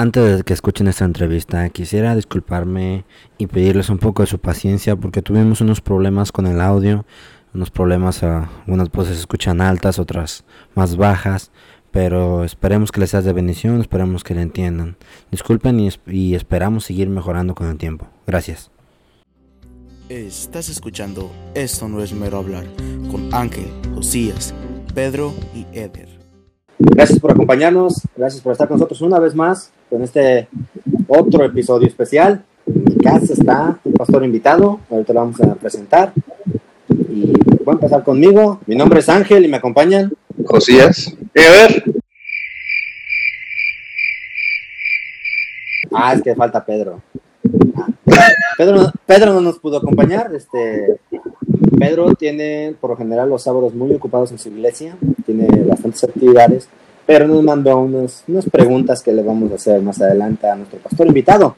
Antes de que escuchen esta entrevista, quisiera disculparme y pedirles un poco de su paciencia porque tuvimos unos problemas con el audio, unos problemas, a, algunas voces se escuchan altas, otras más bajas, pero esperemos que les sea de bendición, esperemos que le entiendan. Disculpen y, y esperamos seguir mejorando con el tiempo. Gracias. Estás escuchando Esto no es mero hablar con Ángel, Josías, Pedro y Eder. Gracias por acompañarnos, gracias por estar con nosotros una vez más con este otro episodio especial. En mi casa está un pastor invitado, ahorita lo vamos a presentar. Y voy a empezar conmigo. Mi nombre es Ángel y me acompañan. Josías. Y a ver. Ah, es que falta Pedro. Ah, Pedro, Pedro no nos pudo acompañar. Este, Pedro tiene por lo general los sábados muy ocupados en su iglesia, tiene bastantes actividades pero nos mandó unas, unas preguntas que le vamos a hacer más adelante a nuestro pastor invitado,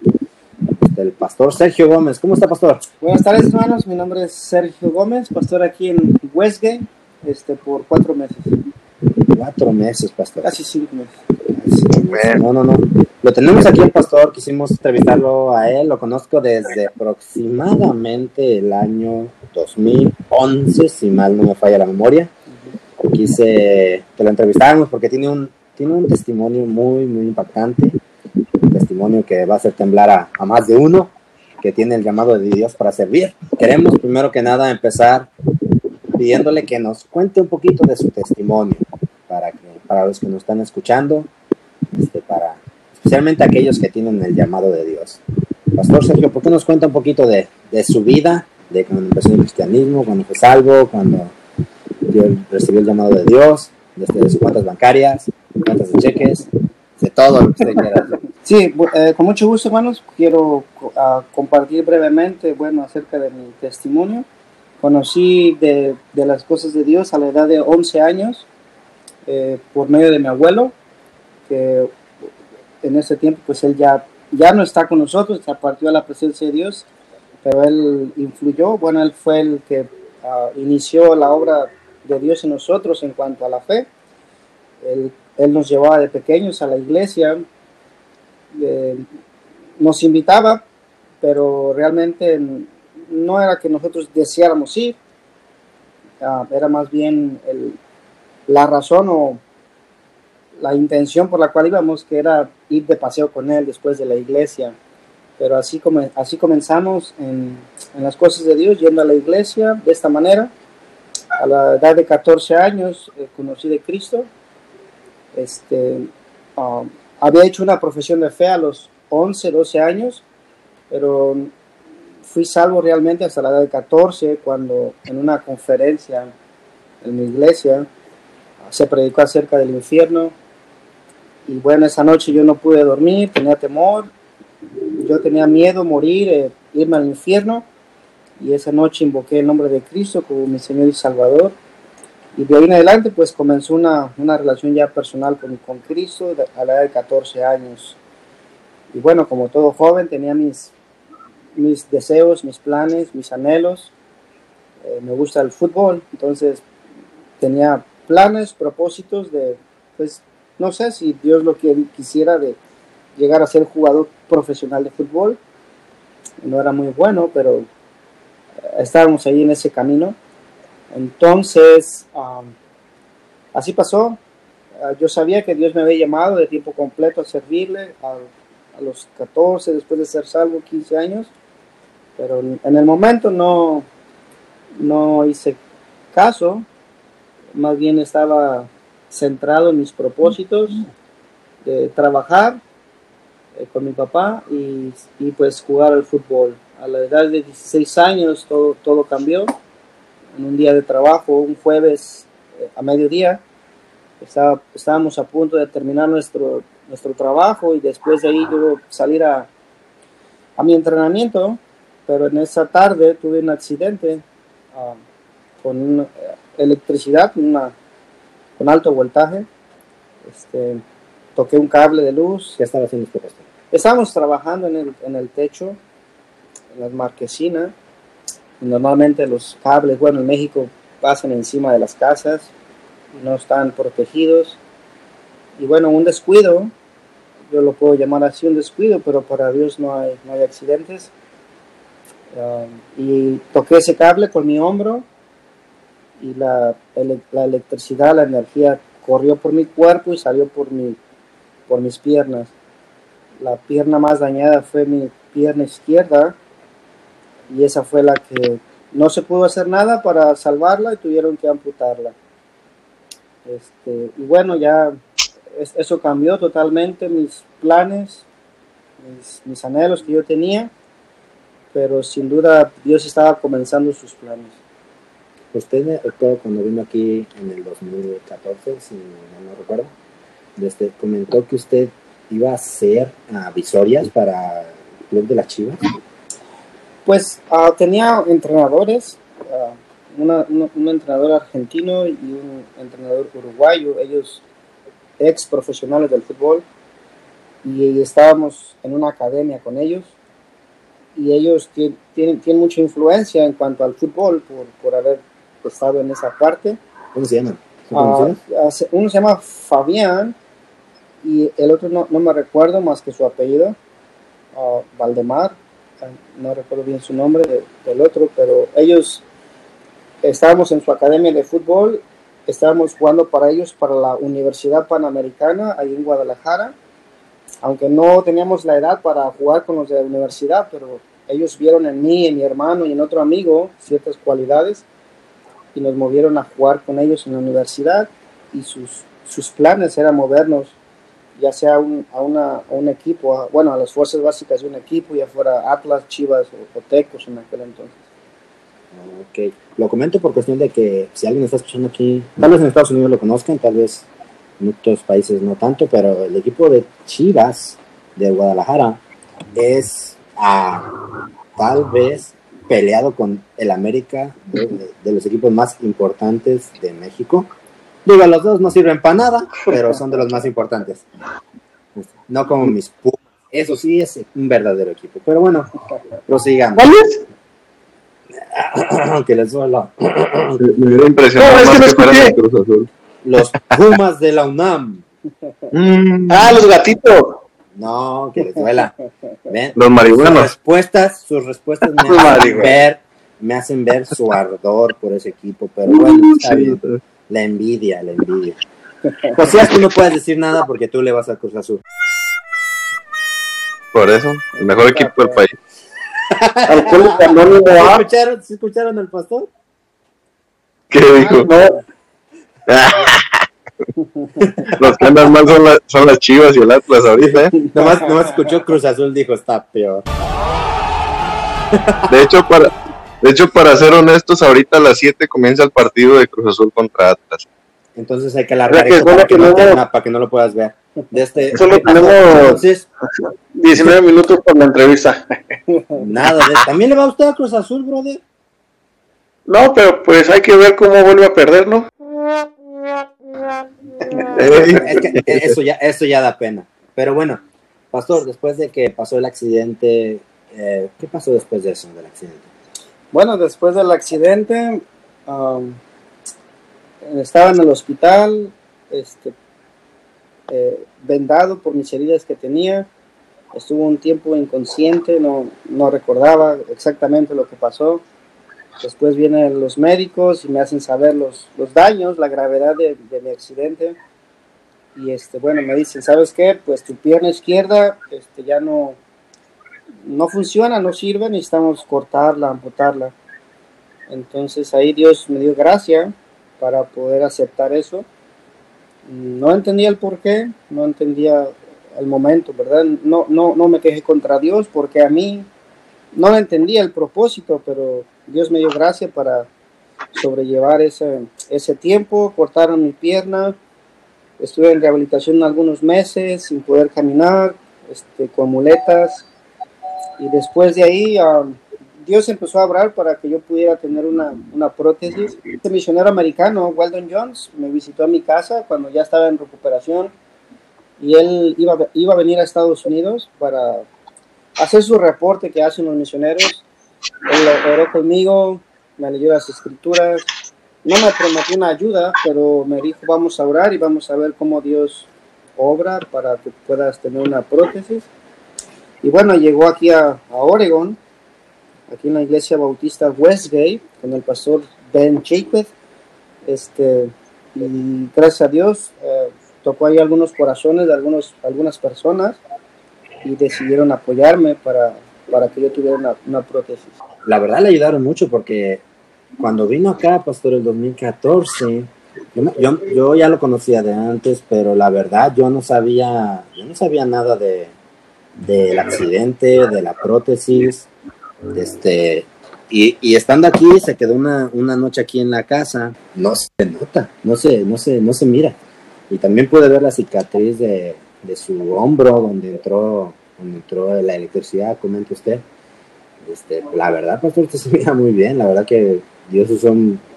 el pastor Sergio Gómez. ¿Cómo está, pastor? Buenas tardes, hermanos. Mi nombre es Sergio Gómez, pastor aquí en Westgate, este, por cuatro meses. Cuatro meses, pastor. Casi cinco meses. No, no, no. Lo tenemos aquí el pastor, quisimos entrevistarlo a él, lo conozco desde aproximadamente el año 2011, si mal no me falla la memoria quise que lo entrevistáramos porque tiene un, tiene un testimonio muy, muy impactante, un testimonio que va a hacer temblar a, a más de uno, que tiene el llamado de Dios para servir. Queremos primero que nada empezar pidiéndole que nos cuente un poquito de su testimonio, para, los que nos están escuchando, este, para, especialmente aquellos que tienen el llamado de Dios. Pastor Sergio, ¿por qué nos cuenta un poquito de, de su vida, de cuando empezó el cristianismo, cuando fue salvo, cuando recibió el llamado de Dios, desde sus cuentas bancarias, cuentas de cheques, de todo lo que usted quiera. Sí, eh, con mucho gusto, hermanos. Quiero uh, compartir brevemente, bueno, acerca de mi testimonio. Conocí de, de, las cosas de Dios a la edad de 11 años eh, por medio de mi abuelo, que en ese tiempo, pues él ya, ya no está con nosotros, se partió a la presencia de Dios, pero él influyó, bueno, él fue el que uh, inició la obra de Dios en nosotros en cuanto a la fe. Él, él nos llevaba de pequeños a la iglesia, eh, nos invitaba, pero realmente no era que nosotros deseáramos ir, uh, era más bien el, la razón o la intención por la cual íbamos, que era ir de paseo con él después de la iglesia. Pero así, como, así comenzamos en, en las cosas de Dios, yendo a la iglesia de esta manera a la edad de 14 años eh, conocí de Cristo. Este, um, había hecho una profesión de fe a los 11, 12 años, pero fui salvo realmente hasta la edad de 14, cuando en una conferencia en mi iglesia se predicó acerca del infierno. Y bueno, esa noche yo no pude dormir, tenía temor, yo tenía miedo morir, eh, irme al infierno y esa noche invoqué el nombre de Cristo como mi Señor y Salvador. Y de ahí en adelante pues comenzó una, una relación ya personal con, con Cristo a la edad de 14 años. Y bueno, como todo joven tenía mis, mis deseos, mis planes, mis anhelos. Eh, me gusta el fútbol, entonces tenía planes, propósitos de, pues no sé si Dios lo que quisiera de llegar a ser jugador profesional de fútbol. No era muy bueno, pero estábamos ahí en ese camino. Entonces, um, así pasó. Uh, yo sabía que Dios me había llamado de tiempo completo a servirle a, a, los 14, después de ser salvo, 15 años. Pero en el momento no, no hice caso. Más bien estaba centrado en mis propósitos de trabajar eh, con mi papá y, pues jugar al fútbol a la edad de 16 años todo, todo cambió. En un día de trabajo, un jueves eh, a mediodía, estaba, estábamos a punto de terminar nuestro, nuestro trabajo y después de ahí yo salir a, a mi entrenamiento, pero en esa tarde tuve un accidente uh, con eh, electricidad, una, con alto voltaje. Este, toqué un cable de luz. ¿Qué estaba haciendo usted? Estábamos trabajando en el, en el techo las marquesinas. Normalmente los cables, bueno, en México pasan encima de las casas no están protegidos. Y bueno, un descuido yo lo puedo llamar así un descuido, pero para Dios no hay, no hay accidentes. Um, y toqué ese cable con mi hombro y la, la electricidad, la energía corrió por mi cuerpo y salió por, mi, por mis piernas. La pierna más dañada fue mi pierna izquierda y esa fue la que no se pudo hacer nada para salvarla y tuvieron que amputarla. Este, y bueno, ya eso cambió totalmente mis planes, mis, mis anhelos que yo tenía, pero sin duda Dios estaba comenzando sus planes. Usted cuando vino aquí en el 2014, si no recuerdo, este, comentó que usted iba a hacer uh, visorias para el Club de las Chivas. Pues uh, tenía entrenadores, uh, una, un entrenador argentino y un entrenador uruguayo, ellos ex profesionales del fútbol, y estábamos en una academia con ellos, y ellos tienen, tienen mucha influencia en cuanto al fútbol por, por haber estado en esa parte. ¿Cómo se llama? Uh, uno se llama Fabián y el otro no, no me recuerdo más que su apellido, uh, Valdemar, no recuerdo bien su nombre del otro, pero ellos estábamos en su academia de fútbol, estábamos jugando para ellos para la Universidad Panamericana ahí en Guadalajara, aunque no teníamos la edad para jugar con los de la universidad, pero ellos vieron en mí, en mi hermano y en otro amigo ciertas cualidades y nos movieron a jugar con ellos en la universidad y sus, sus planes eran movernos ya sea un, a, una, a un equipo, bueno, a las fuerzas básicas de un equipo, ya fuera Atlas, Chivas o, Tecos en aquel entonces. Ok, lo comento por cuestión de que si alguien está escuchando aquí, tal vez en Estados Unidos lo conozcan, tal vez en otros países no tanto, pero el equipo de Chivas de Guadalajara es a, tal vez peleado con el América, de, de, los equipos más importantes de México. Digo, los dos no sirven para nada, pero son de los más importantes. No como mis Pumas. Eso sí es un verdadero equipo. Pero bueno, prosigamos. ¿Cuál es? que les duela. Me hubiera impresionado. No, es que no escuché. Los Pumas de la UNAM. Mm. Ah, los gatitos. No, que les duela. ¿Ven? Los marihuanos. Sus respuestas, sus respuestas me hacen ver, me hacen ver su ardor por ese equipo, pero bueno, está bien. La envidia, la envidia. Josías, tú no puedes decir nada porque tú le vas a Cruz Azul. Por eso, el mejor equipo del país. Alcohólico Anónimo ¿Sí A. escucharon, ¿sí escucharon al pastor? ¿Qué dijo? Los que andan mal son, la- son las chivas y el Atlas ahorita, ¿eh? Nomás, nomás escuchó Cruz Azul, dijo, está peor. De hecho, para, de hecho, para ser honestos, ahorita a las 7 comienza el partido de Cruz Azul contra Atlas. Entonces hay que alargar Ya que eso para solo que, no para que no lo puedas ver. De este, Solo tenemos- Entonces, 19 minutos por la entrevista. nada, de- también le va a usted a Cruz Azul, brother. No, pero pues hay que ver cómo vuelve a perder, ¿no? Es que eso ya, eso ya da pena. Pero bueno, pastor, después de que pasó el accidente, eh, ¿qué pasó después de eso, del accidente? Bueno, después del accidente, um, estaba en el hospital, este, eh, vendado por mis heridas que tenía. Estuvo un tiempo inconsciente, no, no recordaba exactamente lo que pasó. Después vienen los médicos y me hacen saber los, los daños, la gravedad de, mi accidente. Y este, bueno, me dicen, ¿sabes qué? Pues tu pierna izquierda este, ya no, no funciona, no sirve, necesitamos cortarla, amputarla. Entonces ahí Dios me dio gracia para poder aceptar eso. No entendía el por qué, no entendía el momento, ¿verdad? No, no, no me quejé contra Dios porque a mí no entendía el propósito, pero Dios me dio gracia para sobrellevar ese, ese tiempo. Cortaron mi pierna, estuve en rehabilitación algunos meses sin poder caminar, este, con muletas. Y después de ahí, um, Dios empezó a hablar para que yo pudiera tener una, una prótesis. Este misionero americano, Weldon Jones, me visitó a mi casa cuando ya estaba en recuperación y él iba, iba a venir a Estados Unidos para hacer su reporte que hacen los misioneros. Él oró conmigo, me leyó las escrituras. No me prometió una ayuda, pero me dijo, vamos a orar y vamos a ver cómo Dios obra para que puedas tener una prótesis. Y bueno, llegó aquí a, a Oregon, aquí en la iglesia bautista Westgate, con el pastor Ben Chapeth. Este, y gracias a Dios eh, tocó ahí algunos corazones de algunos, algunas personas y decidieron apoyarme para, para que yo tuviera una, una prótesis. La verdad le ayudaron mucho porque cuando vino acá, pastor, el 2014, yo, yo, yo ya lo conocía de antes, pero la verdad yo no sabía, yo no sabía nada de del accidente, de la prótesis, este, y, y estando aquí se quedó una, una noche aquí en la casa, no se nota, no se, no se, no se mira, y también pude ver la cicatriz de, de su hombro donde entró, donde entró la electricidad, comente usted. Este, la verdad, pastor, usted se mira muy bien. La verdad que Dios usó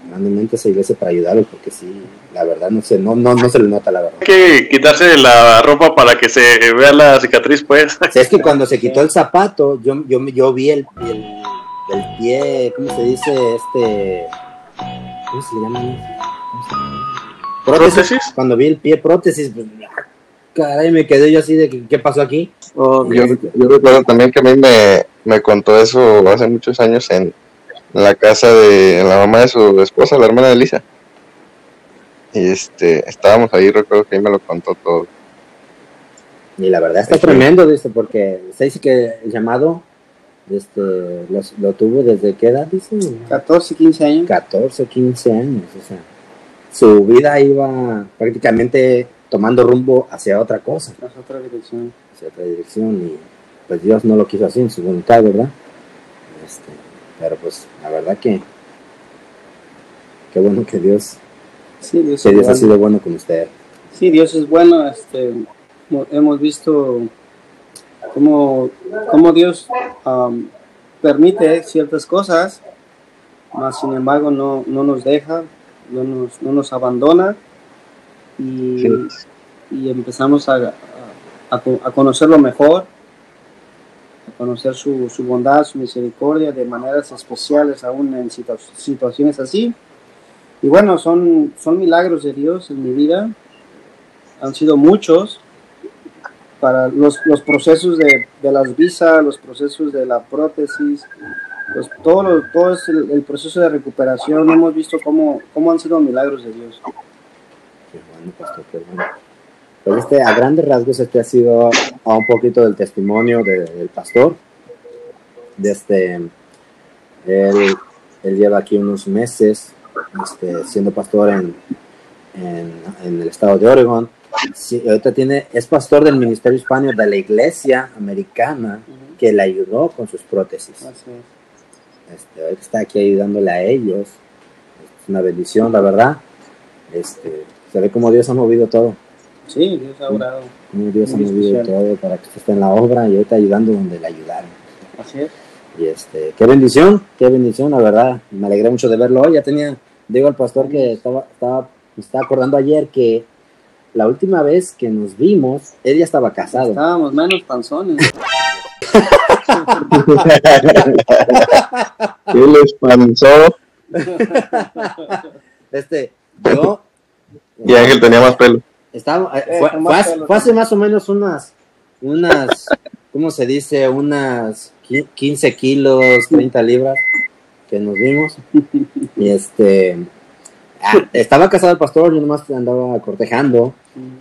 grandemente esa iglesia para ayudarlo, porque sí, la verdad no sé, no, no, no se le nota la verdad. Hay que quitarse la ropa para que se vea la cicatriz, pues. O sea, es que cuando se quitó el zapato, yo, yo, yo vi el, el, el pie, ¿cómo se dice? Este, ¿cómo se llama? ¿Cómo se llama? ¿Prótesis? Cuando vi el pie prótesis, pues, ah, caray, me quedé yo así de ¿qué pasó aquí? Yo, yo recuerdo también que a mí me, me contó eso hace muchos años en, la casa de la mamá de su esposa, la hermana de Lisa. Y este, estábamos ahí, recuerdo que ahí me lo contó todo. Y la verdad está Sí. tremendo, dice, porque se dice que el llamado este, lo tuvo desde qué edad, dice? 14, 15 años. 14, 15 años, o sea, su vida iba prácticamente tomando rumbo hacia otra cosa, Es otra dirección. Hacia otra dirección, y pues Dios no lo quiso así en su voluntad, ¿verdad? Este, pero pues la verdad que, qué bueno que Dios, Sí, Dios, que Dios ha sido bueno con usted. Sí, Dios es bueno. Este, mo- hemos visto cómo, cómo Dios am, permite ciertas cosas, mas sin embargo no, no nos deja, no nos, no nos abandona y, Sí. y empezamos a, a- a co- a conocerlo mejor, a conocer su, bondad, su misericordia de maneras especiales aún en situa- situaciones así. Y bueno, son, son milagros de Dios en mi vida. Han sido muchos para los, los procesos de, de las visas, los procesos de la prótesis, los- todo, lo- todo es el, el proceso de recuperación. Hemos visto cómo, cómo han sido milagros de Dios. Qué bueno, pastor, qué bueno. Pues este, a grandes rasgos, este ha sido a un poquito del testimonio de- del pastor. Desde, él, él lleva aquí unos meses este, siendo pastor en, en, en el estado de Oregon. Sí, ahorita tiene, es pastor del ministerio hispano de la iglesia americana que le ayudó con sus prótesis. Así es. Este, ahorita está aquí ayudándole a ellos. Es una bendición, la verdad. Este, se ve como Dios ha movido todo. Sí, Dios ha orado. Como Dios ha movido todo para que usted esté en la obra y ahorita ayudando donde le ayudaron. Así es. Y este, qué bendición, qué bendición, la verdad. Me alegré mucho de verlo hoy. Ya tenía, digo al pastor que estaba, estaba, me estaba acordando ayer que la última vez que nos vimos, él ya estaba casado. Estábamos menos panzones. ¿Qué les pasó? Este, yo Y Ángel tenía más pelo. Estaba, eh, fue, hace, fue más o menos unas, unas, ¿cómo se dice? Unas qui- 15 kilos, 30 libras que nos vimos. Y este, ah, estaba casado el pastor, yo nomás andaba cortejando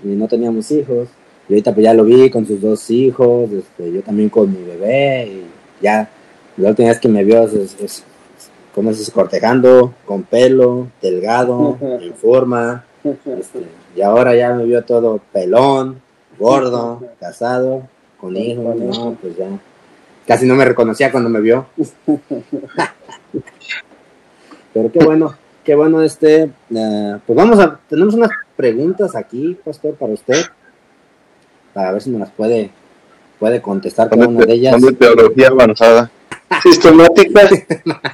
y no teníamos hijos. Y ahorita pues ya lo vi con sus dos hijos, este, yo también con mi bebé y ya, la última vez que me vio es, es, cortejando, con pelo, delgado, en forma, este, y ahora ya me vio todo pelón, gordo, casado, con hijos, no, pues ya, casi no me reconocía cuando me vio. Pero qué bueno, qué bueno este, eh, pues vamos a, tenemos unas preguntas aquí, pastor, para usted, para ver si nos las puede, puede contestar cada una de ellas. son de teología avanzada. Sistemática.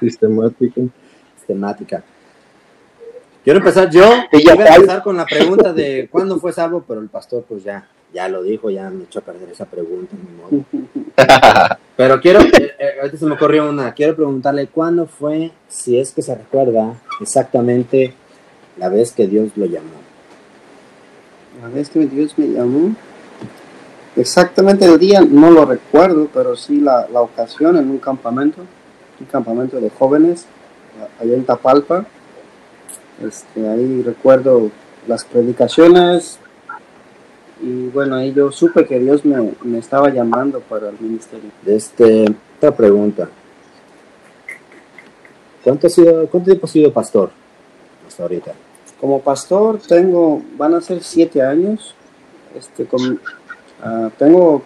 Sistemática. temática. Quiero empezar yo, Y ya iba a empezar con la pregunta de cuándo fue salvo, pero el pastor pues ya, ya lo dijo, ya me echó a perder esa pregunta. modo. Pero quiero, eh, eh, ahorita se me ocurrió una, quiero preguntarle cuándo fue, si es que se recuerda exactamente la vez que Dios lo llamó. La vez que Dios me llamó, exactamente el día no lo recuerdo, pero sí la, la ocasión en un campamento, un campamento de jóvenes, allá en Tapalpa. Este, ahí recuerdo las predicaciones y bueno, ahí yo supe que Dios me, me estaba llamando para el ministerio. Este, otra pregunta. ¿Cuánto, ha sido, ¿Cuánto tiempo has sido pastor hasta ahorita? Como pastor tengo, van a ser siete años. Este, con, ah, tengo,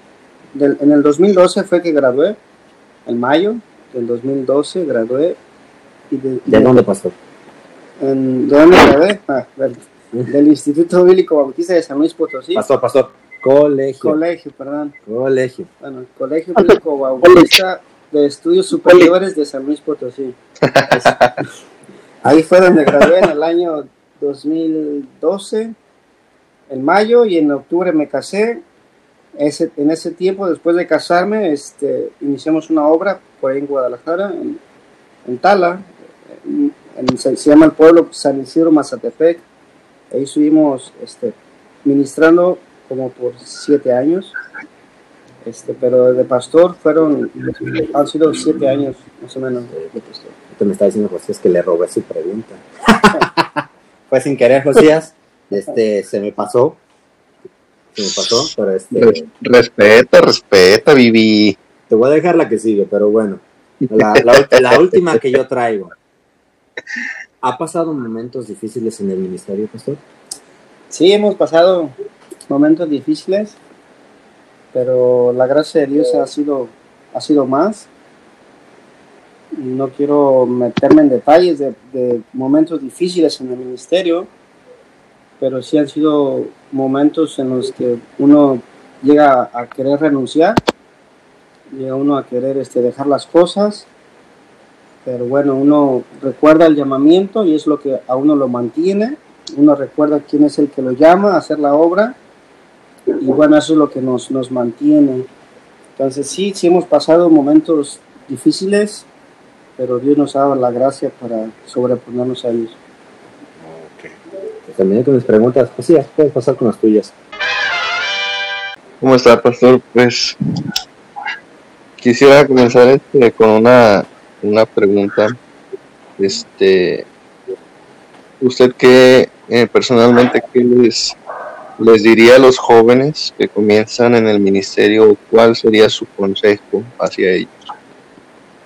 del- en el 2012 fue que gradué, en mayo del 2012 gradué. Y de, ¿De dónde, pastor? En- ¿De dónde gradué? Ah, del, del Instituto Bíblico Bautista de San Luis Potosí. Pastor, pastor. Colegio. Colegio, perdón. Colegio. Bueno, Colegio Bíblico Bautista de Estudios Superiores de San Luis Potosí. Ahí fue donde gradué en el año 2012, en mayo, y en octubre me casé. Ese, en ese tiempo, después de casarme, este, iniciamos una obra por ahí en Guadalajara, en, en Tala, en- en- se, se llama el pueblo San Isidro Mazatepec. Ahí estuvimos este, ministrando como por siete años. Este, pero de pastor fueron, han sido siete años más o menos de pastor. Esto me está diciendo Josías que le robé su pregunta. Fue sin querer, Josías. Este, se me pasó. Se me pasó, pero este, Res- respeta, respeta, Vivi. te voy a dejar la que sigue, pero bueno. La, la ult- la última que yo traigo. ¿Ha pasado momentos difíciles en el ministerio, pastor? Sí, hemos pasado momentos difíciles, pero la gracia de Dios ha sido, ha sido más. No quiero meterme en detalles de, momentos difíciles en el ministerio, pero sí han sido momentos en los que uno llega a querer renunciar, llega uno a querer este, dejar las cosas, pero bueno, uno recuerda el llamamiento y es lo que a uno lo mantiene uno recuerda quién es el que lo llama a hacer la obra y bueno, eso es lo que nos, nos mantiene. Entonces sí, sí hemos pasado momentos difíciles, pero Dios nos ha dado la gracia para sobreponernos a ellos. Terminé con mis preguntas. Josías, puedes pasar con las tuyas. ¿Cómo está, pastor? Pues quisiera comenzar este, con una, una pregunta. Este, ¿usted qué eh, personalmente qué les, les diría a los jóvenes que comienzan en el ministerio? ¿Cuál sería su consejo hacia ellos?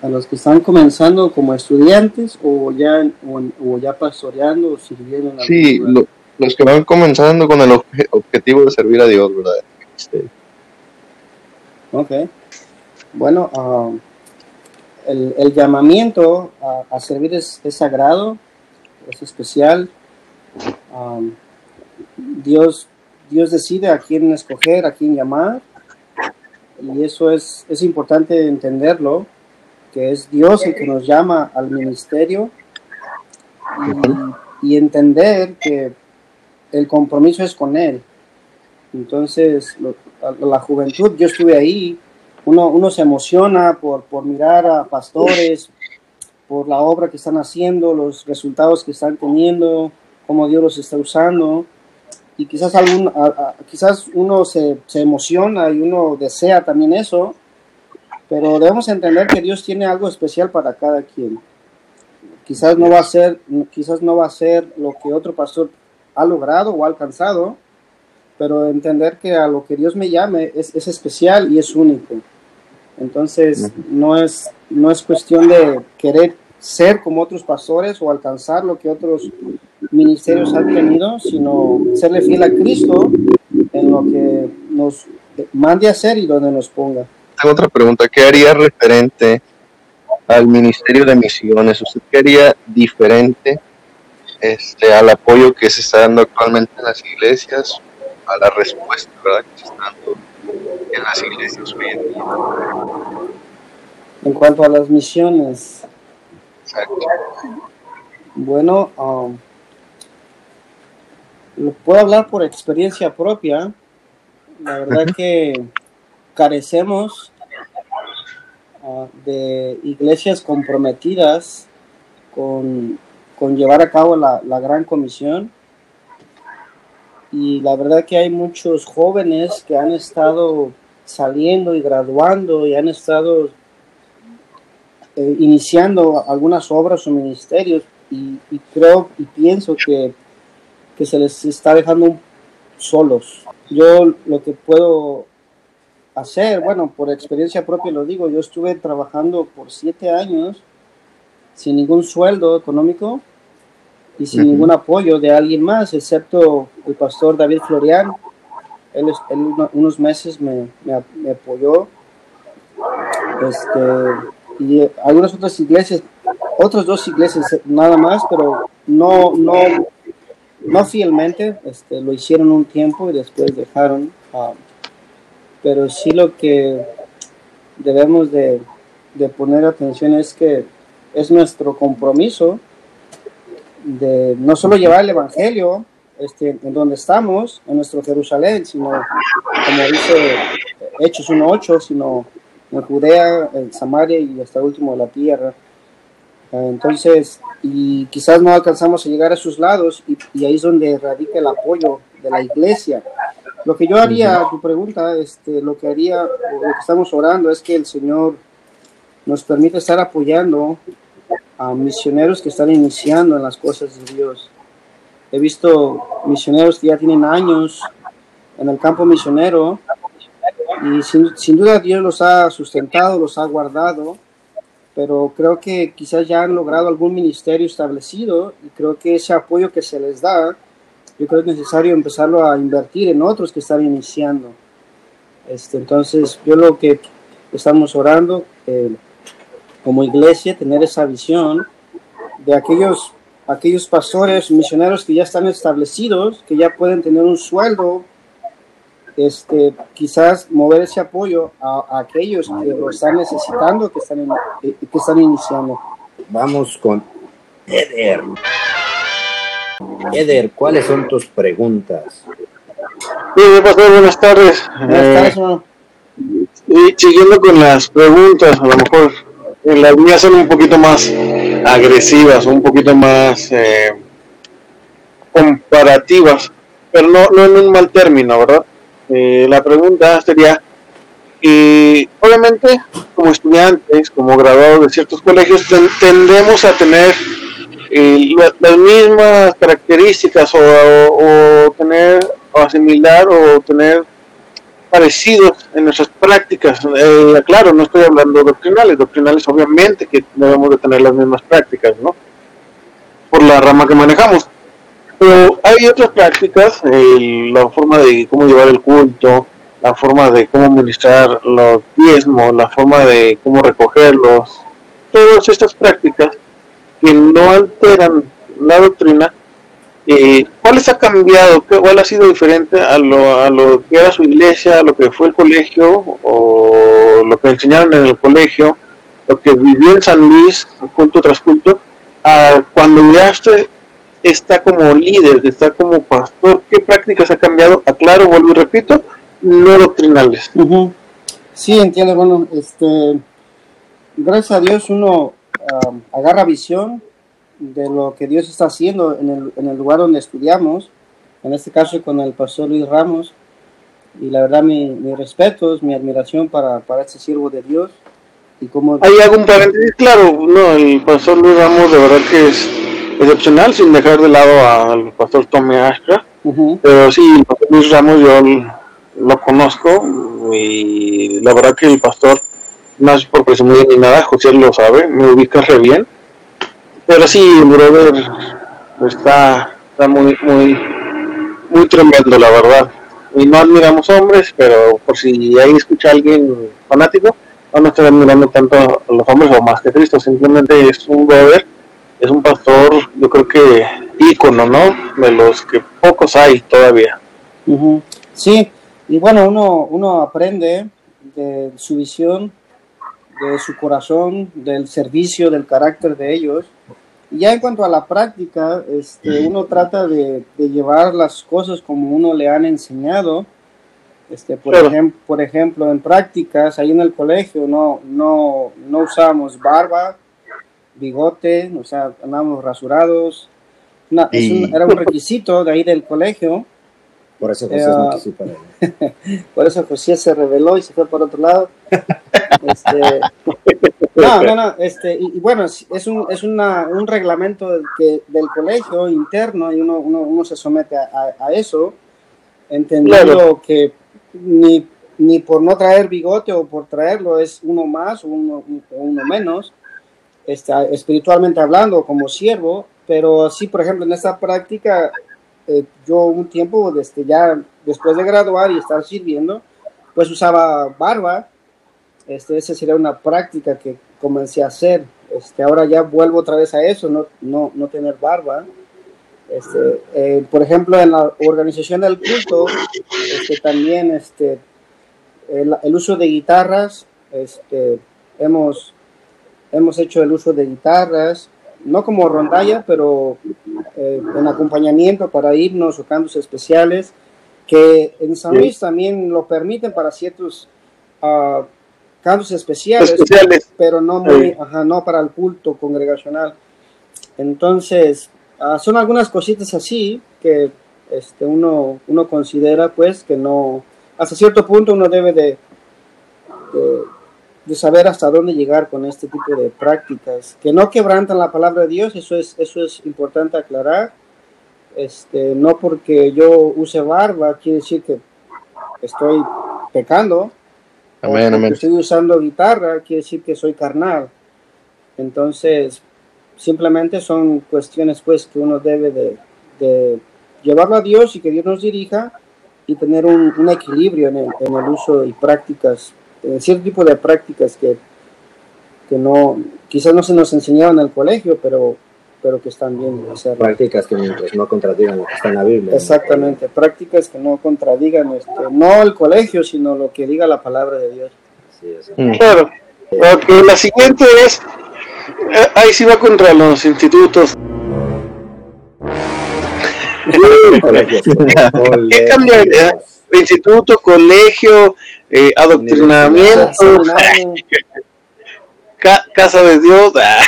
A los que están comenzando como estudiantes o ya, o, o ya pastoreando o sirviendo en Sí, lo- los que van comenzando con el obje- objetivo de servir a Dios, ¿verdad? ministerio. Ok. Bueno, ah, el, el llamamiento a, servir es, sagrado, es especial. Am, Dios, Dios decide a quién escoger, a quién llamar. Y eso es, es importante entenderlo, que es Dios el que nos llama al ministerio. Y, entender que el compromiso es con Él. Entonces, lo- la juventud, yo estuve ahí, uno, uno se emociona por, por mirar a pastores, por la obra que están haciendo, los resultados que están teniendo, cómo Dios los está usando. Y quizás, algún, a- a- quizás uno se, se emociona y uno desea también eso, pero debemos entender que Dios tiene algo especial para cada quien. Quizás no va a ser, quizás no va a ser lo que otro pastor ha logrado o ha alcanzado, pero entender que a lo que Dios me llame es, es especial y es único. Entonces, no es, no es cuestión de querer ser como otros pastores o alcanzar lo que otros ministerios han tenido, sino serle fiel a Cristo en lo que nos mande a hacer y donde nos ponga. Tengo otra pregunta. ¿Qué haría referente al Ministerio de Misiones? ¿Usted qué haría diferente este, al apoyo que se está dando actualmente en las iglesias, a la respuesta ¿verdad? que se está dando en las iglesias hoy en día? En cuanto a las misiones, Exacto. Bueno, um, lo puedo hablar por experiencia propia. La verdad que carecemos ah, de iglesias comprometidas con, con llevar a cabo la, la gran comisión. Y la verdad que hay muchos jóvenes que han estado saliendo y graduando y han estado eh, iniciando algunas obras o ministerios y, y creo y pienso que, que, se les está dejando solos. Yo lo que puedo hacer, bueno, por experiencia propia lo digo, yo estuve trabajando por siete años sin ningún sueldo económico y sin ningún apoyo de alguien más, excepto el pastor David Florian. Él, unos meses me, me, apoyó. Este, y algunas otras iglesias, otras dos iglesias nada más, pero no, no, no fielmente, este, lo hicieron un tiempo y después dejaron. Um, pero sí lo que debemos de, de poner atención es que es nuestro compromiso de no solo llevar el Evangelio este, en donde estamos, en nuestro Jerusalén, sino, como dice Hechos 1.8, sino en Judea, en Samaria y hasta el último de la tierra. Entonces, y quizás no alcanzamos a llegar a sus lados y, y, ahí es donde radica el apoyo de la iglesia. Lo que yo haría, tu pregunta, este, lo que haría, lo que estamos orando es que el Señor nos permite estar apoyando a misioneros que están iniciando en las cosas de Dios. He visto misioneros que ya tienen años en el campo misionero y sin, sin, duda Dios los ha sustentado, los ha guardado, pero creo que quizás ya han logrado algún ministerio establecido y creo que ese apoyo que se les da, yo creo que es necesario empezarlo a invertir en otros que están iniciando. Este, entonces, yo lo que estamos orando, eh, como iglesia tener esa visión de aquellos, aquellos pastores, misioneros que ya están establecidos, que ya pueden tener un sueldo, este, quizás mover ese apoyo a, aquellos que lo están necesitando, que están, eh, que están iniciando. Vamos con Eder. Eder, ¿cuáles son tus preguntas? buenas tardes. Buenas tardes, eh, y siguiendo con las preguntas, a lo mejor las mías son un poquito más agresivas, un poquito más eh, comparativas, pero no, en un mal término, ¿verdad? Eh, la pregunta sería, y obviamente como estudiantes, como graduados de ciertos colegios, tendemos a tener eh, las mismas características o, o, tener o asimilar o tener parecidos en nuestras prácticas. Eh, claro, no estoy hablando doctrinales, doctrinales obviamente que debemos de tener las mismas prácticas, ¿no? Por la rama que manejamos. Pero hay otras prácticas, la forma de cómo llevar el culto, la forma de cómo administrar los diezmos, la forma de cómo recogerlos, todas estas prácticas que no alteran la doctrina, eh, ¿Cuál ha cambiado? ¿Cuál ha sido diferente a lo, a lo que era su iglesia, a lo que fue el colegio, o lo que enseñaron en el colegio, lo que vivió en San Luis, culto tras culto, a cuando ya está como líder, está como pastor? ¿Qué prácticas ha cambiado? Aclaro, vuelvo y repito, no doctrinales. Sí, entiendo. Bueno, este, gracias a Dios uno ah, agarra visión de lo que Dios está haciendo en el, en el lugar donde estudiamos, en este caso con el pastor Luis Ramos. Y la verdad, mi, mi respeto, mi admiración para, para este siervo de Dios. Y como... Hay algún paréntesis, claro, no, el pastor Luis Ramos de verdad que es excepcional, sin dejar de lado al pastor Tommy Ashcraft. Pero sí, el pastor Luis Ramos yo lo conozco y la verdad que el pastor, no es por presumir ni nada, José lo sabe, me ubica re bien pero sí, brother, está, está muy, muy, muy tremendo, la verdad. Y no admiramos hombres, pero por si ahí escucha a alguien fanático, no me estoy admirando tanto a los hombres o más que Cristo, simplemente es un brother, es un pastor, yo creo que ícono, ¿no? De los que pocos hay todavía. Sí, y bueno, uno, uno aprende de su visión, de su corazón, del servicio, del carácter de ellos ya en cuanto a la práctica, este, uno trata de, llevar las cosas como uno le han enseñado. Este, por, ejemplo, por ejemplo, en prácticas, ahí en el colegio, no, no, no usamos barba, bigote, o sea, andamos rasurados. era un requisito de ahí del colegio. Por eso José no quiso para Por eso José se reveló y se fue por otro lado. Este, no, no, no. Este, y, bueno, es, un, es una, un reglamento del, que, del colegio interno y uno, uno, uno se somete a, a, eso, entendiendo que ni, ni por no traer bigote o por traerlo es uno más o uno, uno menos, está, espiritualmente hablando como siervo, pero sí, por ejemplo, en esta práctica eh, yo un tiempo, desde ya después de graduar y estar sirviendo, pues usaba barba. Este, esa sería una práctica que comencé a hacer. Este, ahora ya vuelvo otra vez a eso, no, no, no tener barba. Este, eh, por ejemplo, en la organización del culto, este, también este, el, el, uso de guitarras, este, hemos, hemos hecho el uso de guitarras, no como rondalla, pero eh, en acompañamiento para himnos o cantos especiales, que en San Luis también lo permiten para ciertos uh, cantos especiales, pero no, muy, ajá, no para el culto congregacional. Entonces, uh, son algunas cositas así que este, uno, uno considera pues que no, hasta cierto punto uno debe de, de de saber hasta dónde llegar con este tipo de prácticas, que no quebrantan la palabra de Dios, eso es, eso es importante aclarar. Este, no porque yo use barba quiere decir que estoy pecando. Amén, amén. estoy usando guitarra quiere decir que soy carnal. Entonces, simplemente son cuestiones pues que uno debe de, de llevarlo a Dios y que Dios nos dirija y tener un, un equilibrio en el, en el uso y prácticas eh, cierto tipo de prácticas que, que no, quizás no se nos enseñaron en el colegio, pero, pero que están bien hacer. Prácticas que no contradigan lo que está en la Biblia. Exactamente, prácticas que no contradigan este, no el colegio, sino lo que diga la palabra de Dios. Sí, mm. Claro. la siguiente es, eh, ahí sí va contra los institutos. ¿Qué cambiaría? Instituto, colegio, eh, adoctrinamiento, casa de Dios, ah.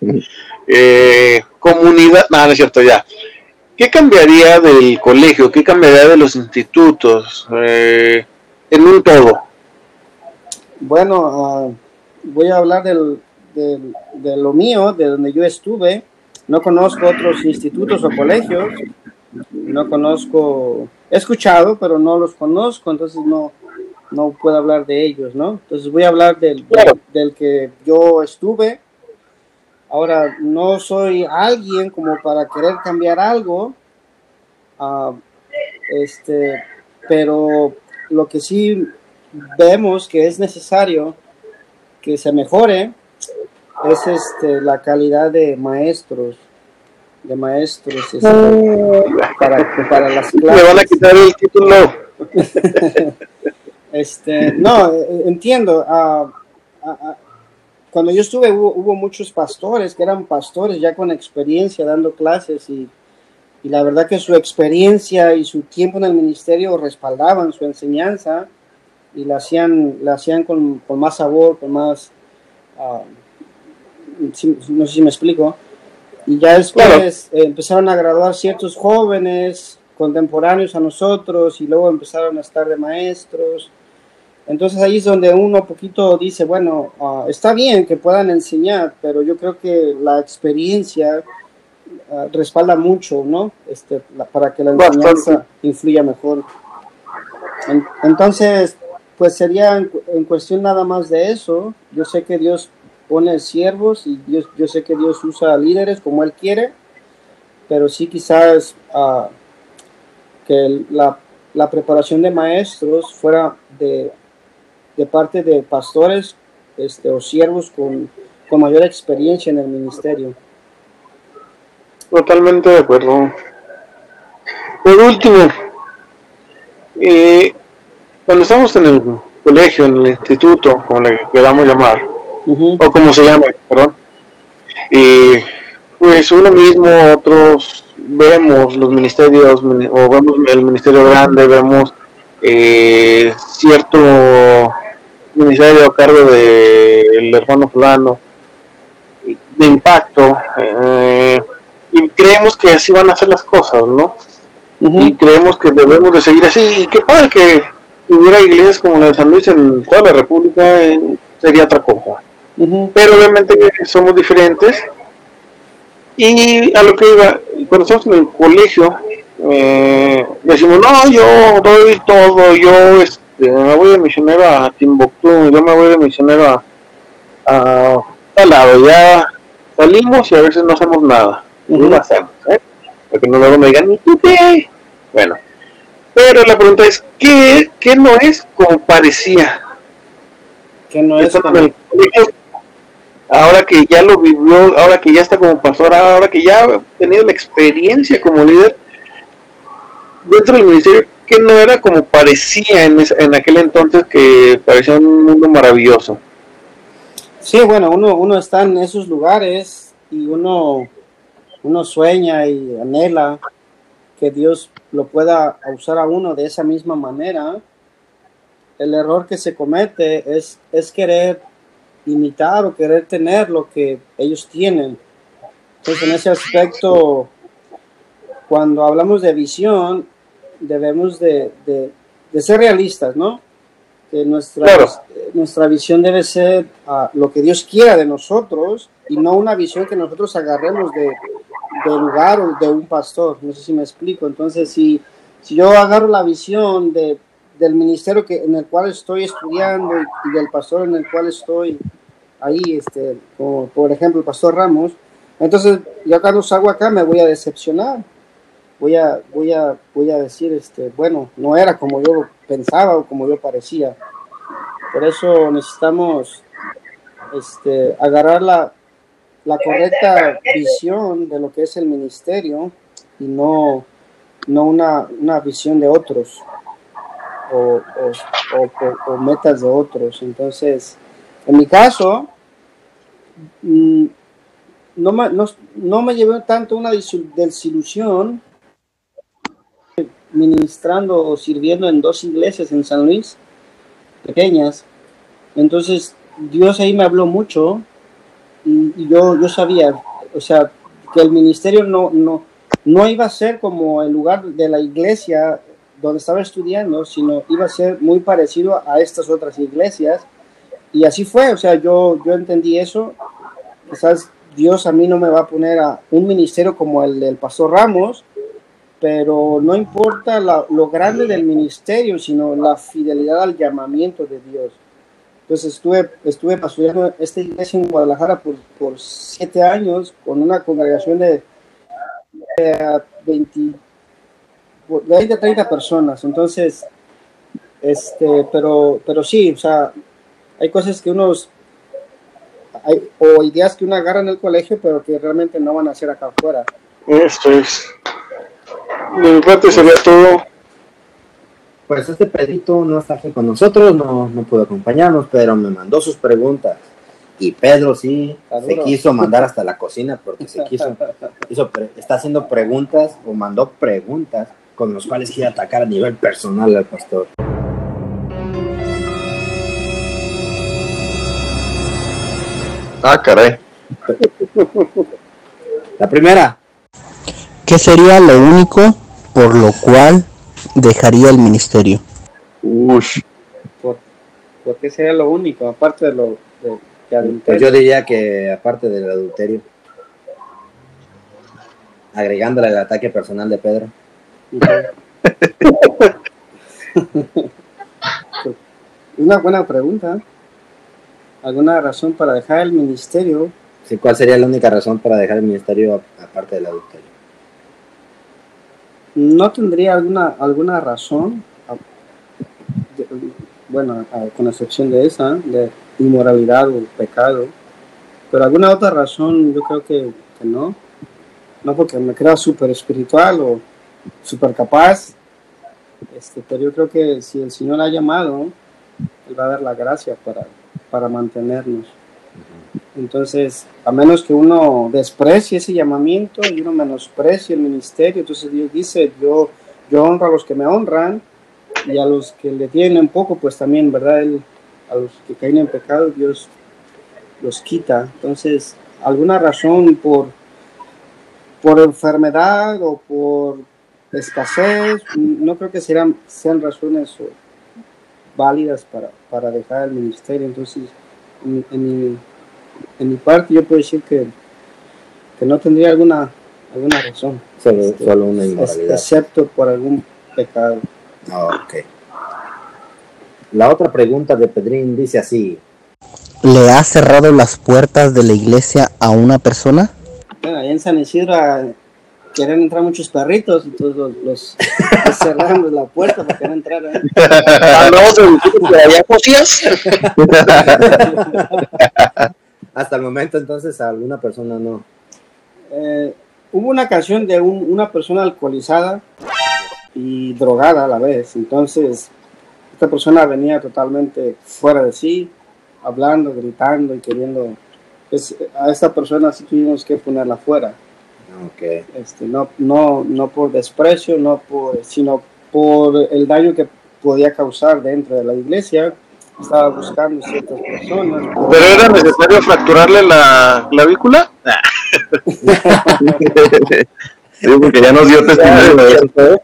eh, comunidad, no, no es cierto, ya. ¿Qué cambiaría del colegio? ¿Qué cambiaría de los institutos? Eh, en un todo. Bueno, ah, voy a hablar del, del, de lo mío, de donde yo estuve. No conozco otros institutos o colegios. No conozco he escuchado, pero no los conozco, entonces no, no puedo hablar de ellos, ¿no? Entonces voy a hablar del, del, que yo estuve. Ahora, no soy alguien como para querer cambiar algo, uh, este, pero lo que sí vemos que es necesario que se mejore es este, la calidad de maestros de maestros para, para las clases. Me van a quitar el título. este, no, eh, entiendo. Ah, ah, ah, cuando yo estuve hubo, muchos pastores que eran pastores ya con experiencia dando clases y, y, la verdad que su experiencia y su tiempo en el ministerio respaldaban su enseñanza y la hacían, la hacían con, con más sabor, con más... no sé si me explico y ya después eh, empezaron a graduar ciertos jóvenes contemporáneos a nosotros y luego empezaron a estar de maestros. Entonces ahí es donde uno poquito dice, bueno, ah, está bien que puedan enseñar, pero yo creo que la experiencia ah, respalda mucho, ¿no? Este, para que la enseñanza influya mejor. entonces, pues sería en, cuestión nada más de eso. Yo sé que Dios pone siervos y Dios, yo sé que Dios usa líderes como Él quiere, pero sí quizás uh, que la, la, preparación de maestros fuera de, de parte de pastores este, o siervos con, con, mayor experiencia en el ministerio. Totalmente de acuerdo. Por último, eh, cuando estamos en el colegio, en el instituto, como le queramos llamar, o como se llama, perdón. Y pues uno mismo, otros vemos los ministerios, o vemos el ministerio grande, vemos eh, cierto ministerio a cargo del hermano fulano, de impacto, eh, y creemos que así van a ser las cosas, ¿no? y creemos que debemos de seguir así. Y qué padre que hubiera iglesias como la de San Luis en toda la República, eh, sería otra cosa. Pero obviamente somos diferentes. Y a lo que iba, cuando estamos en el colegio, eh, decimos, no, yo doy todo, yo este, me voy de misionero a Timbuktu, yo me voy de misionero a, a tal lado, ya salimos y a veces no hacemos nada. No lo hacemos, ¿eh? Porque no luego me digan, ¿y tú qué? Bueno, pero la pregunta es, ¿qué, qué no es como parecía? Que no es como... Ahora que ya lo vivió, ahora que ya está como pastor, ahora que ya ha tenido la experiencia como líder, dentro del ministerio, que no era como parecía en, en aquel entonces que parecía un mundo maravilloso. Sí, bueno, uno, uno está en esos lugares y uno, uno sueña y anhela que Dios lo pueda usar a uno de esa misma manera. El error que se comete es, es querer imitar o querer tener lo que ellos tienen. Entonces, en ese aspecto, cuando hablamos de visión, debemos de, ser realistas, ¿no? Que nuestra, nuestra visión debe ser lo que Dios quiera de nosotros y no una visión que nosotros agarremos de, lugar o de un pastor. No sé si me explico. Entonces, si, si yo agarro la visión de, del ministerio que, en el cual estoy estudiando y, del pastor en el cual estoy ahí, este, como por ejemplo el pastor Ramos, entonces yo cuando salgo acá me voy a decepcionar voy a, voy a, voy a decir, este, bueno, no era como yo pensaba o como yo parecía. Por eso necesitamos este, agarrar la, la correcta visión de lo que es el ministerio y no, no una, una visión de otros o, o, metas de otros. Entonces, en mi caso, mm, no me, no, llevó tanto una desilusión ministrando o sirviendo en dos iglesias en San Luis, pequeñas. Entonces, Dios ahí me habló mucho y, yo, yo sabía, o sea, que el ministerio no, no, no iba a ser como el lugar de la iglesia donde estaba estudiando, sino iba a ser muy parecido a estas otras iglesias. Y así fue, o sea, yo, yo entendí eso. Quizás Dios a mí no me va a poner a un ministerio como el del pastor Ramos, pero no importa lo grande del ministerio, sino la fidelidad al llamamiento de Dios. Entonces estuve, estuve pastoreando esta iglesia en Guadalajara por, por siete años con una congregación de, 20, 20, 30 personas. Entonces, este, pero, pero sí, o sea, hay cosas que unos, hay, o ideas que uno agarra en el colegio, pero que realmente no van a hacer acá afuera. Esto es de mi parte sería todo. Pues este Pedrito no está aquí con nosotros, no, no pudo acompañarnos, pero me mandó sus preguntas. Y Pedro sí se quiso mandar hasta la cocina porque se quiso, está haciendo preguntas o mandó preguntas con los cuales quiere atacar a nivel personal al pastor. Ah, caray. La primera, ¿Qué sería lo único por lo cual dejaría el ministerio? Ush. ¿Por, qué sería lo único? Aparte de lo de, Pues yo diría que aparte del adulterio. Agregándole el ataque personal de Pedro. Una buena pregunta. ¿Alguna razón para dejar el ministerio? Sí, ¿cuál sería la única razón para dejar el ministerio aparte del adulterio? no tendría alguna, alguna razón, bueno, con excepción de esa, de inmoralidad o pecado, pero alguna otra razón yo creo que, no. No porque me crea súper espiritual o súper capaz, este, pero yo creo que si el Señor ha llamado, Él va a dar la gracia para, para mantenernos. Entonces, a menos que uno desprecie ese llamamiento y uno menosprecie el ministerio, entonces Dios dice, yo, yo honro a los que me honran y a los que le tienen poco, pues también, ¿verdad? a los que caen en pecado, Dios los quita. Entonces, alguna razón por, por enfermedad o por escasez, no creo que serán, sean razones eh, válidas para, para dejar el ministerio. Entonces, en, en mi, en mi parte, yo puedo decir que, que no tendría alguna, alguna razón, Solo, Este, solo una inmoralidad. excepto por algún pecado. Ok. La otra pregunta de Pedrín dice así. ¿Le ha cerrado las puertas de la iglesia a una persona? Bueno, en San Isidro ah, querían entrar muchos perritos, entonces los, los, los cerraron la puerta para que no entraran. Hablamos de que allá Josías. Hasta el momento entonces a alguna persona no. Eh, hubo una canción de un- una persona alcoholizada y drogada a la vez. Entonces, esta persona venía totalmente fuera de sí, hablando, gritando y queriendo. pues, a esta persona sí tuvimos que ponerla fuera. Ok. Este, no, no, no por desprecio, no por, sino por el daño que podía causar dentro de la iglesia. Estaba buscando ciertas personas. Pero era necesario fracturarle la clavícula. Sí, porque ya nos dio testimonio de eso.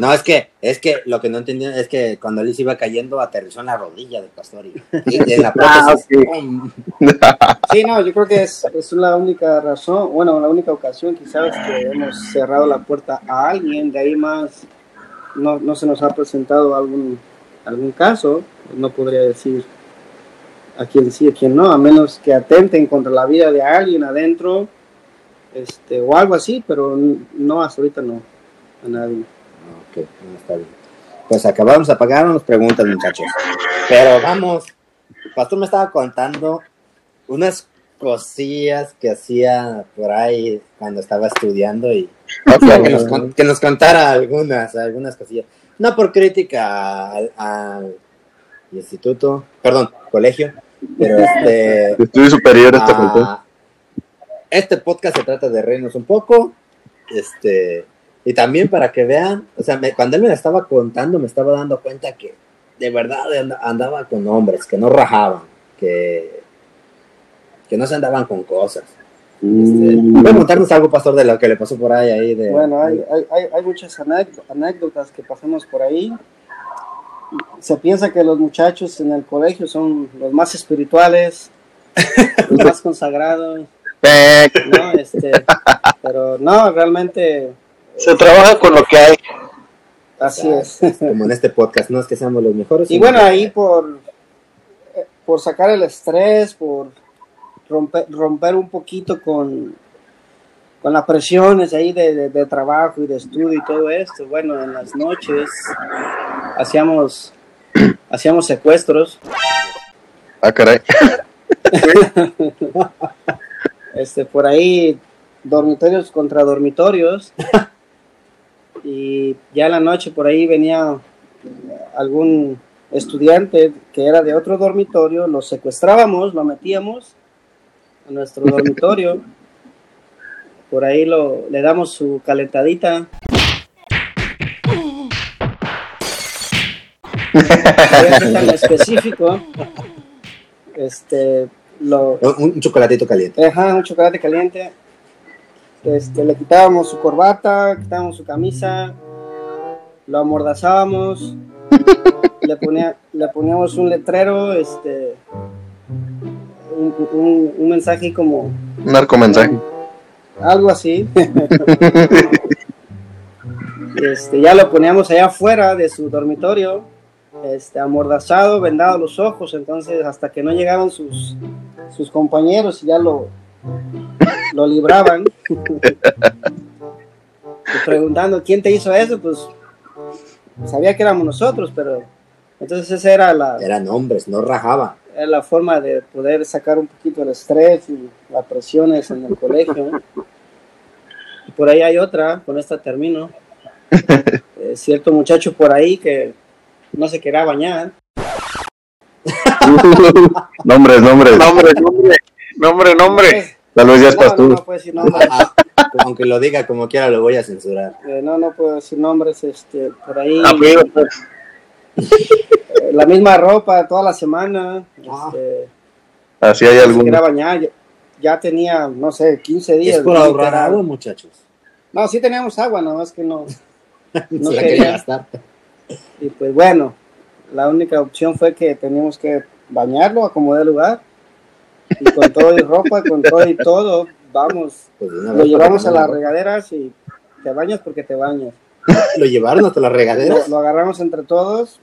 No, es que, es que lo que no entendía es que cuando él se iba cayendo aterrizó en la rodilla del pastor y, en la. Ah. Sí, no, yo creo que es, es la única razón, bueno, la única ocasión quizás que hemos cerrado la puerta a alguien, de ahí más no, no se nos ha presentado algún, algún caso, no podría decir a quién sí, a quién no, a menos que atenten contra la vida de alguien adentro, este, o algo así, pero no, hasta ahorita no, a nadie. Ok, no, está bien. Pues acabamos, apagaron las preguntas, muchachos. Pero vamos, el pastor me estaba contando unas cosillas que hacía por ahí cuando estaba estudiando y que nos, con- que nos contara algunas, algunas cosillas. No por crítica al, al instituto, perdón, colegio, pero este... Estudio superior hasta este podcast se trata de reírnos un poco. Este, y también para que vean, o sea, me- cuando él me la estaba contando, me estaba dando cuenta que de verdad and- andaba con hombres, que no rajaban, que, que no se andaban con cosas. Este, ¿Puede contarnos algo, pastor, de lo que le pasó por ahí? ahí de, Bueno, hay, hay, hay, hay muchas anécdo- anécdotas que pasamos por ahí. Se piensa que los muchachos en el colegio son los más espirituales, los más consagrados, ¿no? Este, pero no, realmente se trabaja con lo que hay. así es. como en este podcast, no es que seamos los mejores. Y bueno, ahí por, eh, por sacar el estrés, por romper, romper un poquito con, con las presiones ahí de, de- de trabajo y de estudio y todo esto, bueno, en las noches hacíamos, hacíamos secuestros, Ah, caray. este, por ahí dormitorios contra dormitorios y ya en la noche por ahí venía algún estudiante que era de otro dormitorio, lo secuestrábamos, lo metíamos a nuestro dormitorio, por ahí lo, le damos su calentadita. Tan específico, este, lo, un, un chocolatito caliente. Ajá, un chocolate caliente. Este, le quitábamos su corbata, quitábamos su camisa, lo amordazábamos, le, ponía, le poníamos un letrero, este, un, un- un mensaje como Narcomensaje. algo así. este, ya lo poníamos allá afuera de su dormitorio, este, amordazado, vendado los ojos, entonces hasta que no llegaban sus, sus compañeros y ya lo, lo libraban. y preguntando quién te hizo eso, pues sabía que éramos nosotros, pero entonces esa era la, Eran hombres, no rajaban. era la forma de poder sacar un poquito el estrés y las presiones en el colegio. Y por ahí hay otra, con esta termino. Eh, cierto muchacho por ahí que no se quería bañar. nombres, nombres. Nombre, nombre, nombre, nombre. Tal vez ya es No, no, pastor. no puedo decir nombres. Ah, aunque lo diga como quiera, lo voy a censurar. Eh, no, no puedo decir nombres. Este, por ahí Apellido, pues. eh, la misma ropa toda la semana. Este, Así hay no quería bañar. Ya, ya tenía, no sé, 15 días. Es por ahorrar agua, muchachos. No, sí teníamos agua, nada más que no, no quería quería. gastar. Y pues bueno, la única opción fue que teníamos que bañarlo, acomodar el lugar. Y con todo y ropa, con todo y todo, vamos. Pues Lo llevamos a las regaderas y te bañas porque te bañas. Lo llevaron hasta las regaderas. lo agarramos entre todos.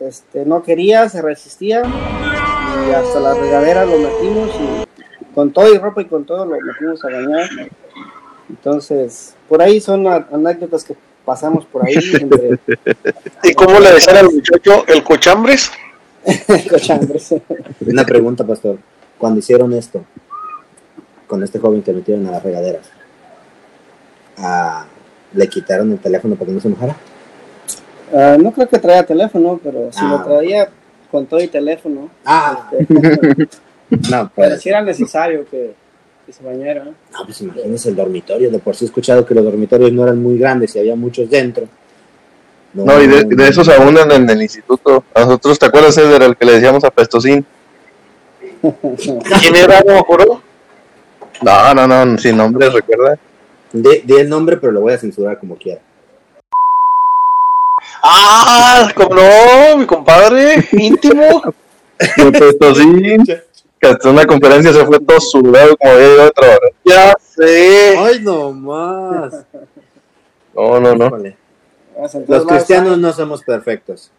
Este, no quería, se resistía. Y hasta la regadera lo metimos y con todo y ropa y con todo lo metimos a bañar. Entonces, por ahí son anécdotas que pasamos por ahí entre ¿Y cómo le decían al muchacho el cochambres? cochambres. Una pregunta, pastor. Cuando hicieron esto, con este joven que metieron a las regaderas, ah, ¿le quitaron el teléfono para que no se enojara? Ah, no creo que traía teléfono, pero si Ah. lo traía con todo y teléfono, Ah, este, no, pero pues, si era necesario que, que se bañara. no, pues imagínese el dormitorio. De por sí he escuchado que los dormitorios no eran muy grandes y había muchos dentro. No, y de, de esos abundan en el instituto. A nosotros, ¿te acuerdas, Eder, el que le decíamos a Pestocín? ¿Quién era? No me acuerdo. No, no, no, sin nombre, recuerda. Di, di el nombre, pero lo voy a censurar como quiera. Ah, como no, mi compadre, íntimo. Pestocín, que hasta una conferencia se fue todo sudado como había llegado a trabajar. Ya sé. ¡Ay, no más! No, no, no. Los cristianos no somos perfectos.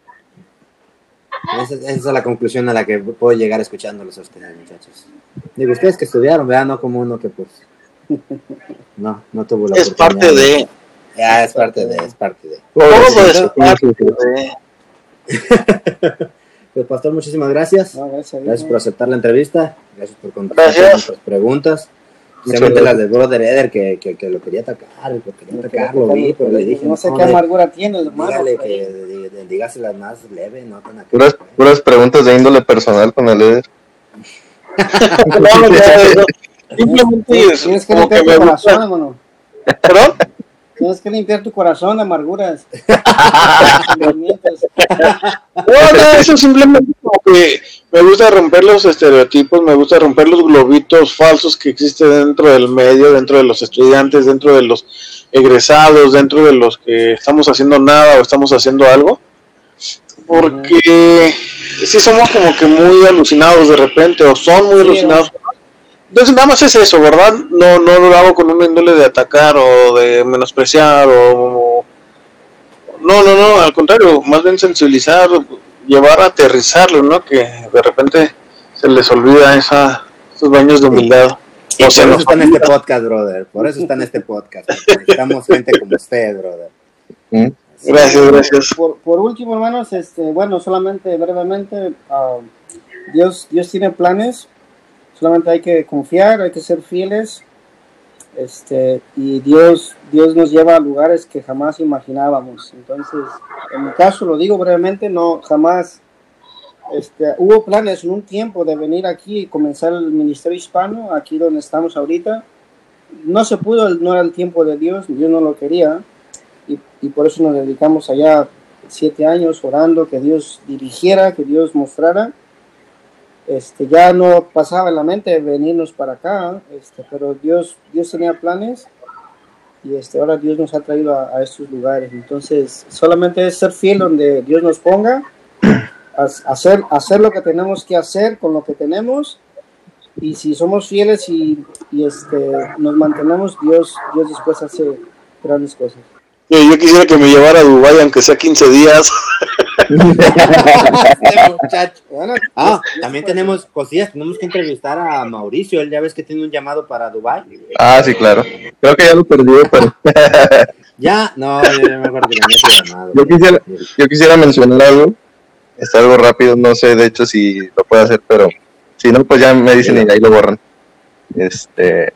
Esa, esa es la conclusión a la que puedo llegar escuchándolos a ustedes, muchachos. Digo, ustedes que estudiaron, vean, no como uno que pues... No, no tuvo la Es parte de. Ya, es parte de, es parte de. Todo es Pobrecito. parte de. Pues, pastor, muchísimas gracias. No, gracias por aceptar la entrevista. Gracias por contestar nuestras preguntas. Especialmente las del brother Eder, que, que, que lo quería atacar, lo quería atacar, lo vi, pero le dije, no sé qué de- amargura tiene el hermano. dígale que de- de- dígaselas más leve, no tan acá. Puras, puras preguntas de índole personal con el Eder. No, no. Simplemente es Tienes que limpiar tu corazón, hermano. ¿Perdón? Tienes que limpiar tu corazón de amarguras. No, no, eso simplemente como que me gusta romper los estereotipos, me gusta romper los globitos falsos que existen dentro del medio, dentro de los estudiantes, dentro de los egresados, dentro de los que estamos haciendo nada o estamos haciendo algo. Porque sí somos como que muy alucinados de repente, o son muy Sí, alucinados. Entonces nada más es eso, ¿verdad? No, no lo hago con una índole de atacar o de menospreciar o... No, no, no, al contrario, más bien sensibilizar, llevar a aterrizarlo, ¿no? Que de repente se les olvida esa, esos baños de humildad. Y O por eso está en este podcast, brother. Por eso está en este podcast. Necesitamos gente como usted, brother. ¿Mm? Gracias, gracias. Por, por último, hermanos, este, bueno, solamente brevemente, ah, Dios, Dios tiene planes, solamente hay que confiar, hay que ser fieles, este, y Dios, Dios nos lleva a lugares que jamás imaginábamos. Entonces, en mi caso, lo digo brevemente, no, jamás, este, hubo planes en un tiempo de venir aquí y comenzar el ministerio hispano, aquí donde estamos ahorita. No se pudo, no era el tiempo de Dios, Dios no lo quería y, y por eso nos dedicamos allá siete años orando que Dios dirigiera, que Dios mostrara. Este, ya no pasaba en la mente venirnos para acá, este, pero Dios, Dios tenía planes y este, ahora Dios nos ha traído a, a estos lugares. Entonces, solamente es ser fiel donde Dios nos ponga, ha- hacer, hacer lo que tenemos que hacer con lo que tenemos y si somos fieles y, y, este, nos mantenemos, Dios, Dios después hace grandes cosas. Yo quisiera que me llevara a Dubái, aunque sea 15 días. Este. Bueno, Ah, también pues, tenemos cosillas. Tenemos que entrevistar a Mauricio. Él ya ves que tiene un llamado para Dubai. Ah, sí, claro. Creo que ya lo perdí, pero Ya, no, yo no me acuerdo que tenía ese llamado. Yo quisiera- yo quisiera mencionar algo. Está algo rápido, no sé de hecho si lo puedo hacer, pero si no, pues ya me dicen y ahí lo borran. Este,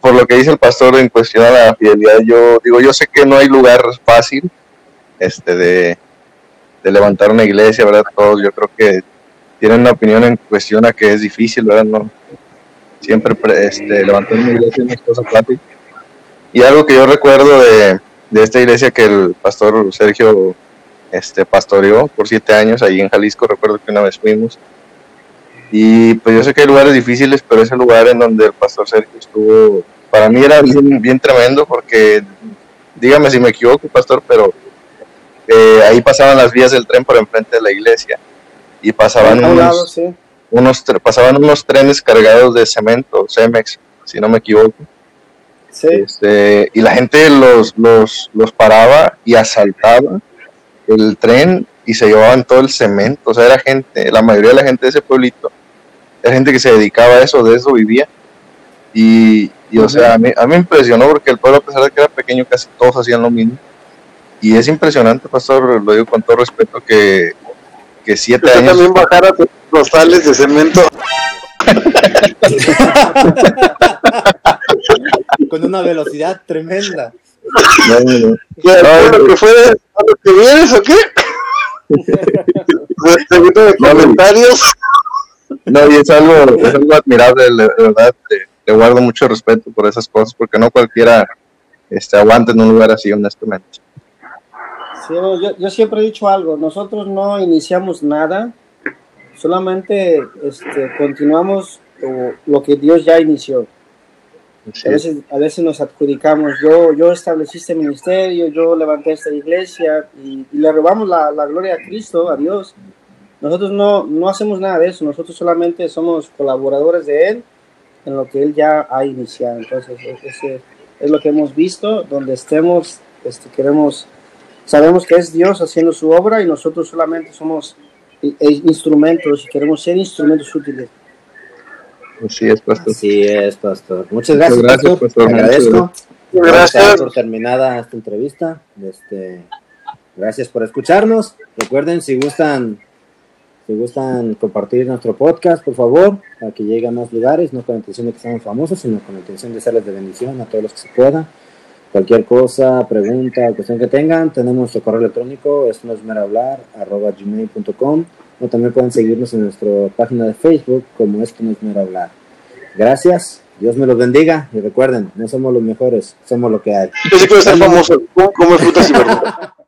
por lo que dice el pastor en cuestión a la fidelidad, yo digo, yo sé que no hay lugar fácil este de, de levantar una iglesia, ¿verdad? Todos yo creo que tienen una opinión en cuestión a que es difícil, ¿verdad? No, siempre pre- este, levantar una iglesia no es cosa fácil. Y algo que yo recuerdo de, de esta iglesia que el pastor Sergio este, pastoreó por siete años ahí en Jalisco, recuerdo que una vez fuimos. Y pues yo sé que hay lugares difíciles, pero ese lugar en donde el pastor Sergio estuvo, para mí era bien, bien tremendo porque dígame si me equivoco, pastor, pero eh, ahí pasaban las vías del tren por enfrente de la iglesia y pasaban lado, unos, sí. unos pasaban unos trenes cargados de cemento, Cemex, si no me equivoco. Sí. Este, y la gente los, los, los paraba y asaltaba el tren y se llevaban todo el cemento. O sea, era gente, la mayoría de la gente de ese pueblito, era gente que se dedicaba a eso, de eso vivía. Y, y, o sea, a mí, a mí me impresionó porque el pueblo, a pesar de que era pequeño, casi todos hacían lo mismo. Y es impresionante, pastor, lo digo con todo respeto, que, que siete Usted años. también bajara tus costales de cemento. Con una velocidad tremenda. No, no, no. ¿Qué, No, lo que fue a lo que vienes o qué? Segundo de comentarios. No, y es algo, es algo admirable, de verdad, le, le guardo mucho respeto por esas cosas, porque no cualquiera este, aguanta en un lugar así, honestamente. Sí, no, yo, yo siempre he dicho algo, nosotros no iniciamos nada, solamente este, continuamos lo, que Dios ya inició. Sí, A veces, a veces nos adjudicamos, yo, yo establecí este ministerio, yo levanté esta iglesia y, y le robamos la, la gloria a Cristo, a Dios. Nosotros no, no hacemos nada de eso, nosotros solamente somos colaboradores de Él en lo que Él ya ha iniciado. Entonces, ese es lo que hemos visto, donde estemos, este, queremos, sabemos que es Dios haciendo su obra y nosotros solamente somos i- i- instrumentos y queremos ser instrumentos útiles. Así es, pastor. Así es, pastor. Muchas gracias, Muchas gracias, pastor. pastor. Te agradezco. Gracias. Por terminada esta entrevista. Este, gracias por escucharnos. Recuerden, si gustan, si gustan compartir nuestro podcast, por favor, para que llegue a más lugares, no con la intención de que seamos famosos, sino con la intención de serles de bendición a todos los que se pueda. Cualquier cosa, pregunta o cuestión que tengan, tenemos nuestro correo electrónico, esto no es mero hablar, arroba gmail.com, o también pueden seguirnos en nuestra página de Facebook como esto no es mero hablar. Gracias, Dios me los bendiga y recuerden, no somos los mejores, somos lo que hay. Yo sí quiero ser famoso. ¿Cómo come frutas y verduras?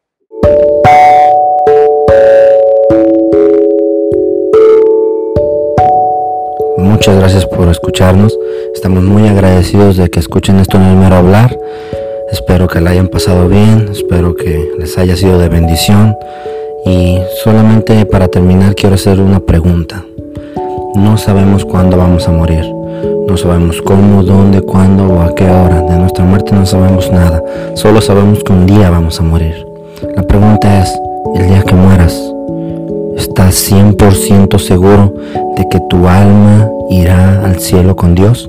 Muchas gracias por escucharnos. Estamos muy agradecidos de que escuchen esto en el mero hablar. Espero que la hayan pasado bien, espero que les haya sido de bendición. Y solamente para terminar quiero hacer una pregunta. No sabemos cuándo vamos a morir. No sabemos cómo, dónde, cuándo o a qué hora. De nuestra muerte no sabemos nada. Solo sabemos que un día vamos a morir. La pregunta es, el día que mueras, ¿estás 100% seguro de que tu alma irá al cielo con Dios?